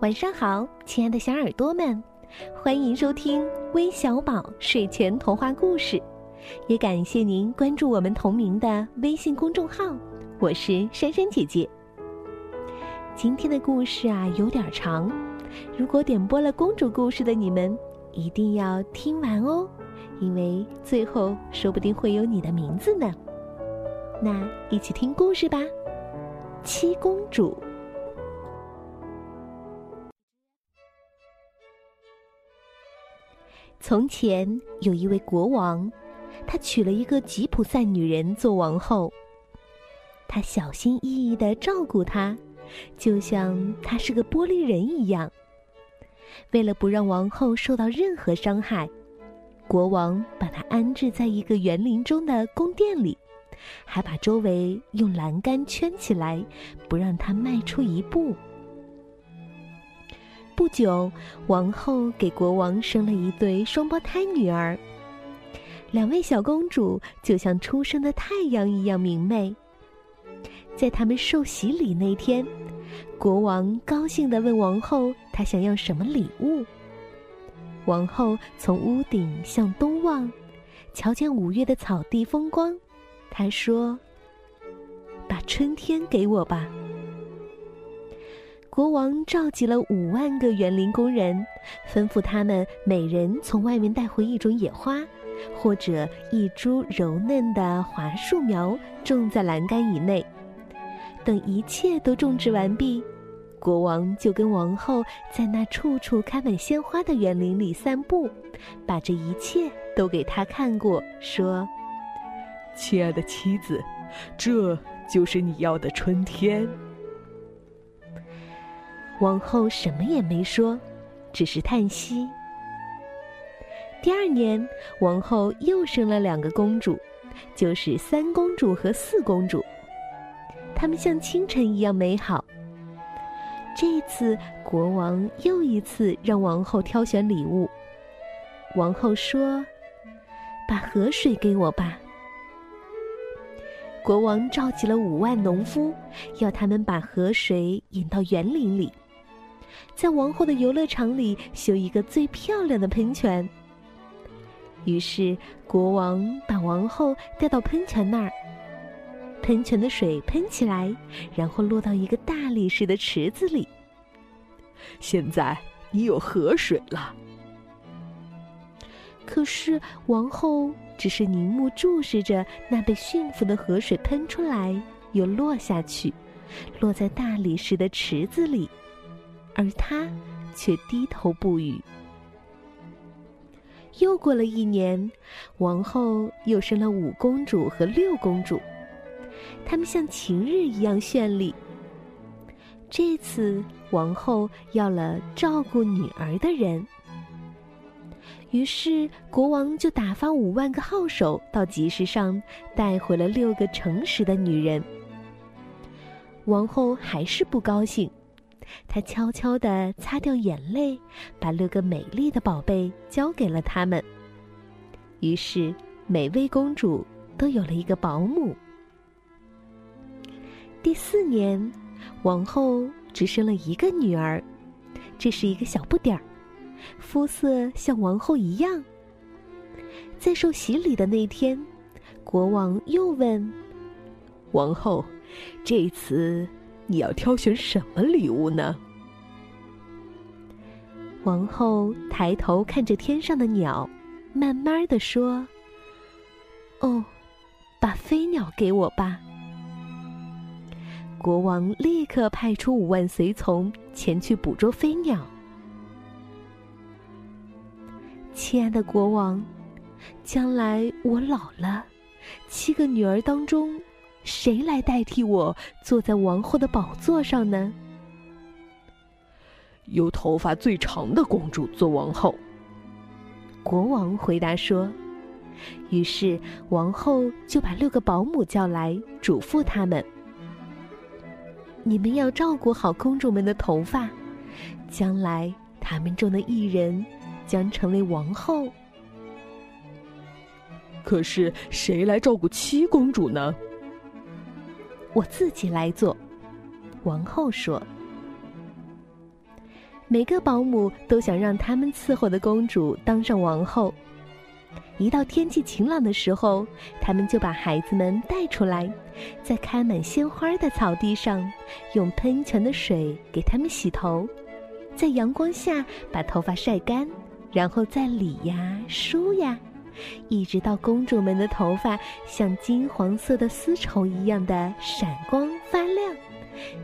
晚上好，亲爱的小耳朵们，欢迎收听微小宝睡前童话故事，也感谢您关注我们同名的微信公众号。我是珊珊姐姐。今天的故事啊有点长，如果点播了公主故事的你们，一定要听完哦，因为最后说不定会有你的名字呢。那一起听故事吧，《七公主》。从前有一位国王，他娶了一个吉普赛女人做王后。他小心翼翼的照顾她，就像她是个玻璃人一样。为了不让王后受到任何伤害，国王把她安置在一个园林中的宫殿里，还把周围用栏杆圈起来，不让她迈出一步。不久，王后给国王生了一对双胞胎女儿。两位小公主就像初升的太阳一样明媚。在他们受洗礼那天，国王高兴地问王后：“她想要什么礼物？”王后从屋顶向东望，瞧见五月的草地风光，她说：“把春天给我吧。”国王召集了五万个园林工人，吩咐他们每人从外面带回一种野花，或者一株柔嫩的桦树苗，种在栏杆以内。等一切都种植完毕，国王就跟王后在那处处开满鲜花的园林里散步，把这一切都给他看过，说：“亲爱的妻子，这就是你要的春天。”王后什么也没说，只是叹息。第二年，王后又生了两个公主，就是三公主和四公主。她们像清晨一样美好。这次，国王又一次让王后挑选礼物。王后说：“把河水给我吧。”国王召集了五万农夫，要他们把河水引到园林里。在王后的游乐场里修一个最漂亮的喷泉。于是国王把王后带到喷泉那儿，喷泉的水喷起来，然后落到一个大理石的池子里。现在你有河水了。可是王后只是凝目注视着那被驯服的河水喷出来又落下去，落在大理石的池子里。而他却低头不语。又过了一年，王后又生了五公主和六公主，她们像晴日一样绚丽。这次，王后要了照顾女儿的人，于是国王就打发五万个号手到集市上带回了六个诚实的女人。王后还是不高兴。他悄悄地擦掉眼泪，把六个美丽的宝贝交给了他们。于是，每位公主都有了一个保姆。第四年，王后只生了一个女儿，这是一个小不点儿，肤色像王后一样。在受洗礼的那天，国王又问王后：“这次？”你要挑选什么礼物呢？王后抬头看着天上的鸟，慢慢的说：“哦，把飞鸟给我吧。”国王立刻派出五万随从前去捕捉飞鸟。亲爱的国王，将来我老了，七个女儿当中。谁来代替我坐在王后的宝座上呢？由头发最长的公主做王后。国王回答说。于是王后就把六个保姆叫来，嘱咐他们：“你们要照顾好公主们的头发，将来他们中的一人将成为王后。”可是谁来照顾七公主呢？我自己来做，王后说。每个保姆都想让他们伺候的公主当上王后。一到天气晴朗的时候，他们就把孩子们带出来，在开满鲜花的草地上，用喷泉的水给他们洗头，在阳光下把头发晒干，然后再理呀梳呀，一直到公主们的头发像金黄色的丝绸一样的闪光发亮，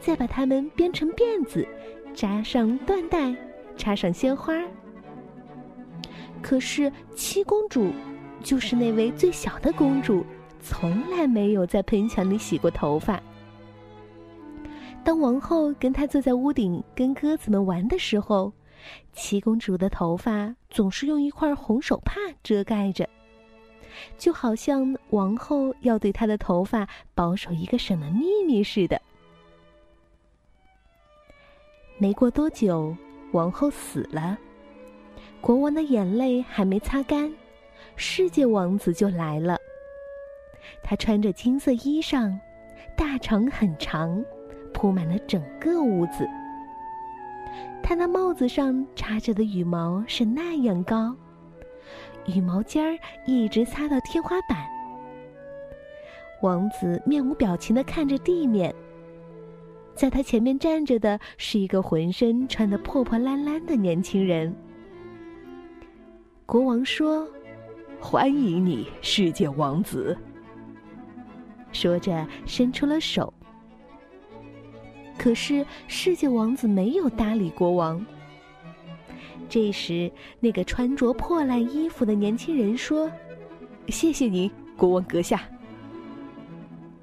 再把它们编成辫子，扎上缎带，插上鲜花。可是七公主，就是那位最小的公主，从来没有在喷泉里洗过头发。当王后跟她坐在屋顶跟鸽子们玩的时候，七公主的头发总是用一块红手帕遮盖着，就好像王后要对她的头发保守一个什么秘密似的。没过多久，王后死了。国王的眼泪还没擦干，世界王子就来了。他穿着金色衣裳，大长很长，铺满了整个屋子。他那帽子上插着的羽毛是那样高，羽毛尖儿一直擦到天花板。王子面无表情的看着地面，在他前面站着的是一个浑身穿得破破烂烂的年轻人。国王说：“欢迎你，世界王子。”说着，伸出了手。可是世界王子没有搭理国王。这时，那个穿着破烂衣服的年轻人说：“谢谢您，国王阁下。”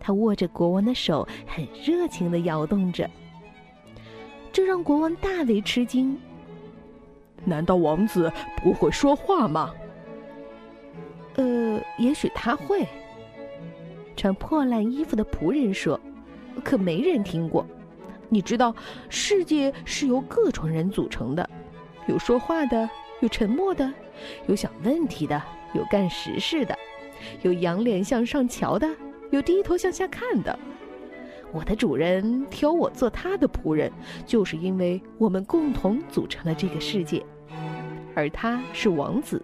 他握着国王的手，很热情的摇动着，这让国王大为吃惊。难道王子不会说话吗？呃，也许他会。穿破烂衣服的仆人说：“可没人听过。你知道，世界是由各种人组成的，有说话的，有沉默的，有想问题的，有干实事的，有仰脸向上瞧的，有低头向下看的。我的主人挑我做他的仆人，就是因为我们共同组成了这个世界。”而他是王子，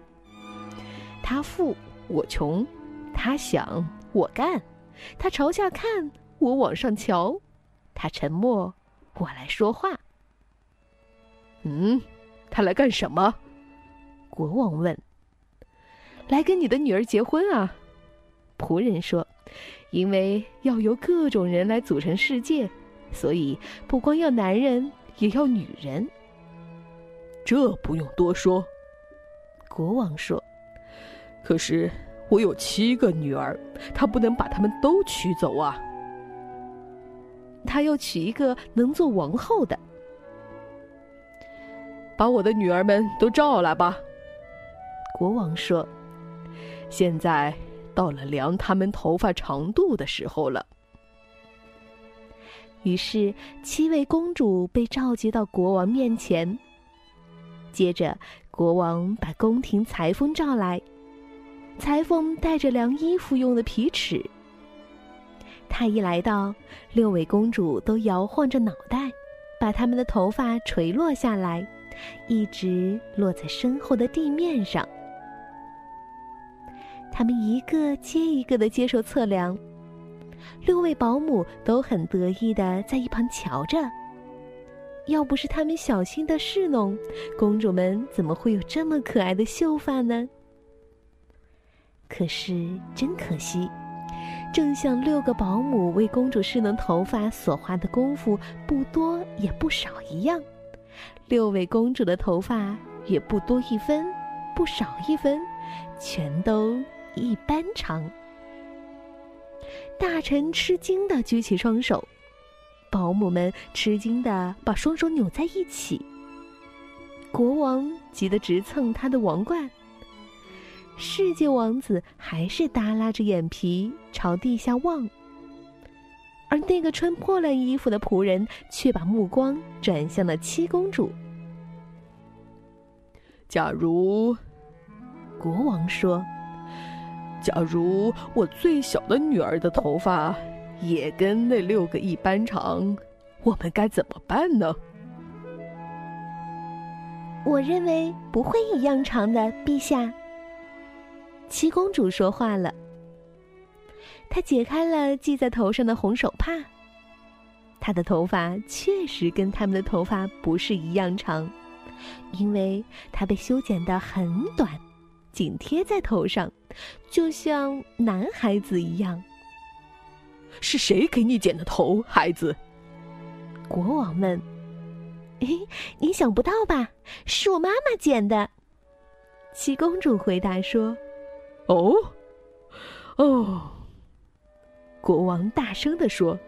他富我穷，他想我干，他朝下看我往上瞧，他沉默我来说话。嗯，他来干什么？国王问。来跟你的女儿结婚啊？仆人说，因为要由各种人来组成世界，所以不光要男人，也要女人。这不用多说，国王说。可是我有七个女儿，他不能把她们都娶走啊。他要娶一个能做王后的。把我的女儿们都召来吧。国王说。现在到了量他们头发长度的时候了。于是七位公主被召集到国王面前。接着，国王把宫廷裁缝召来，裁缝带着量衣服用的皮尺。他一来到，六位公主都摇晃着脑袋，把她们的头发垂落下来，一直落在身后的地面上。他们一个接一个的接受测量，六位保姆都很得意的在一旁瞧着。要不是他们小心的侍弄，公主们怎么会有这么可爱的秀发呢？可是真可惜，正像六个保姆为公主侍弄头发所花的功夫不多也不少一样，六位公主的头发也不多一分，不少一分，全都一般长。大臣吃惊的举起双手。保姆们吃惊的把双手扭在一起。国王急得直蹭他的王冠。世界王子还是耷拉着眼皮朝地下望，而那个穿破烂衣服的仆人却把目光转向了七公主。假如，国王说：“假如我最小的女儿的头发……”也跟那六个一般长，我们该怎么办呢？我认为不会一样长的，陛下。七公主说话了，她解开了系在头上的红手帕。她的头发确实跟他们的头发不是一样长，因为她被修剪得很短，紧贴在头上，就像男孩子一样。是谁给你剪的头，孩子？国王问。你想不到吧？是我妈妈剪的。七公主回答说：“哦，哦。”国王大声的说：“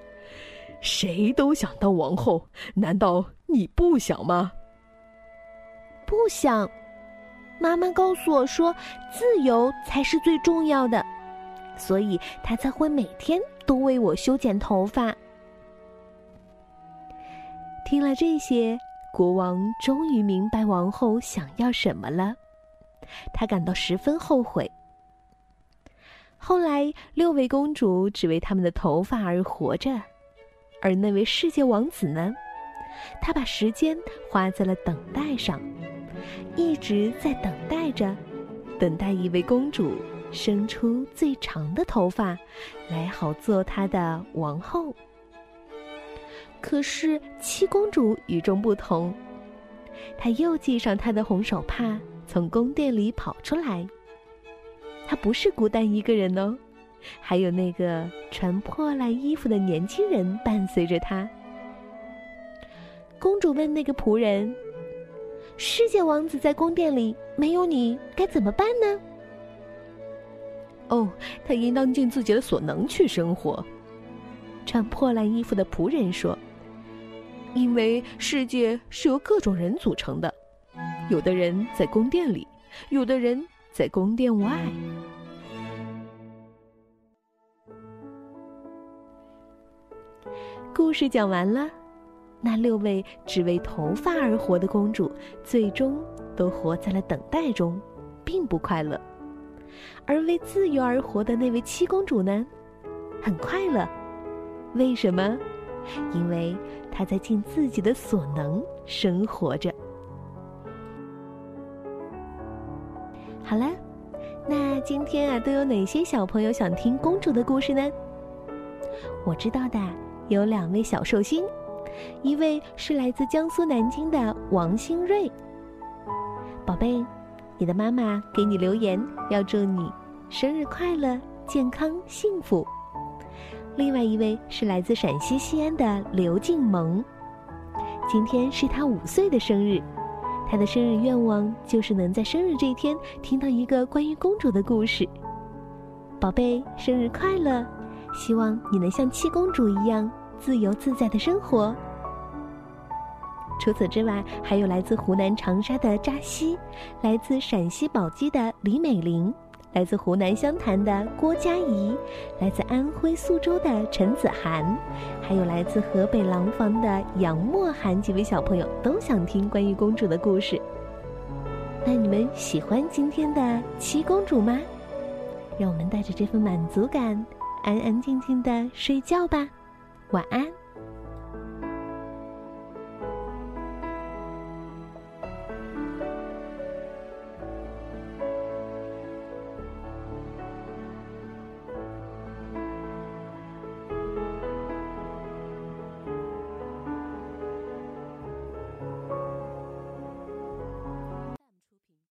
谁都想当王后，难道你不想吗？”不想。妈妈告诉我说，自由才是最重要的，所以她才会每天都为我修剪头发。听了这些，国王终于明白王后想要什么了，他感到十分后悔。后来，六位公主只为他们的头发而活着，而那位世界王子呢？他把时间花在了等待上，一直在等待着，等待一位公主生出最长的头发，来好做他的王后。可是七公主与众不同，她又系上她的红手帕，从宫殿里跑出来。他不是孤单一个人哦，还有那个穿破烂衣服的年轻人伴随着他。公主问那个仆人：“世界王子在宫殿里，没有你该怎么办呢？”“哦，他应当尽自己的所能去生活。”穿破烂衣服的仆人说。因为世界是由各种人组成的，有的人在宫殿里，有的人在宫殿外。故事讲完了，那六位只为头发而活的公主，最终都活在了等待中，并不快乐；而为自由而活的那位七公主呢，很快乐。为什么？因为她在尽自己的所能生活着。好了，那今天啊，都有哪些小朋友想听公主的故事呢？我知道的有两位小寿星，一位是来自江苏南京的王新瑞。宝贝，你的妈妈给你留言，要祝你生日快乐、健康、幸福。另外一位是来自陕西西安的刘静萌，今天是他五岁的生日，他的生日愿望就是能在生日这一天听到一个关于公主的故事。宝贝，生日快乐！希望你能像七公主一样自由自在的生活。除此之外，还有来自湖南长沙的扎西，来自陕西宝鸡的李美玲。来自湖南湘潭的郭佳怡，来自安徽宿州的陈子涵，还有来自河北廊坊的杨墨涵几位小朋友都想听关于公主的故事。那你们喜欢今天的七公主吗？让我们带着这份满足感，安安静静的睡觉吧。晚安。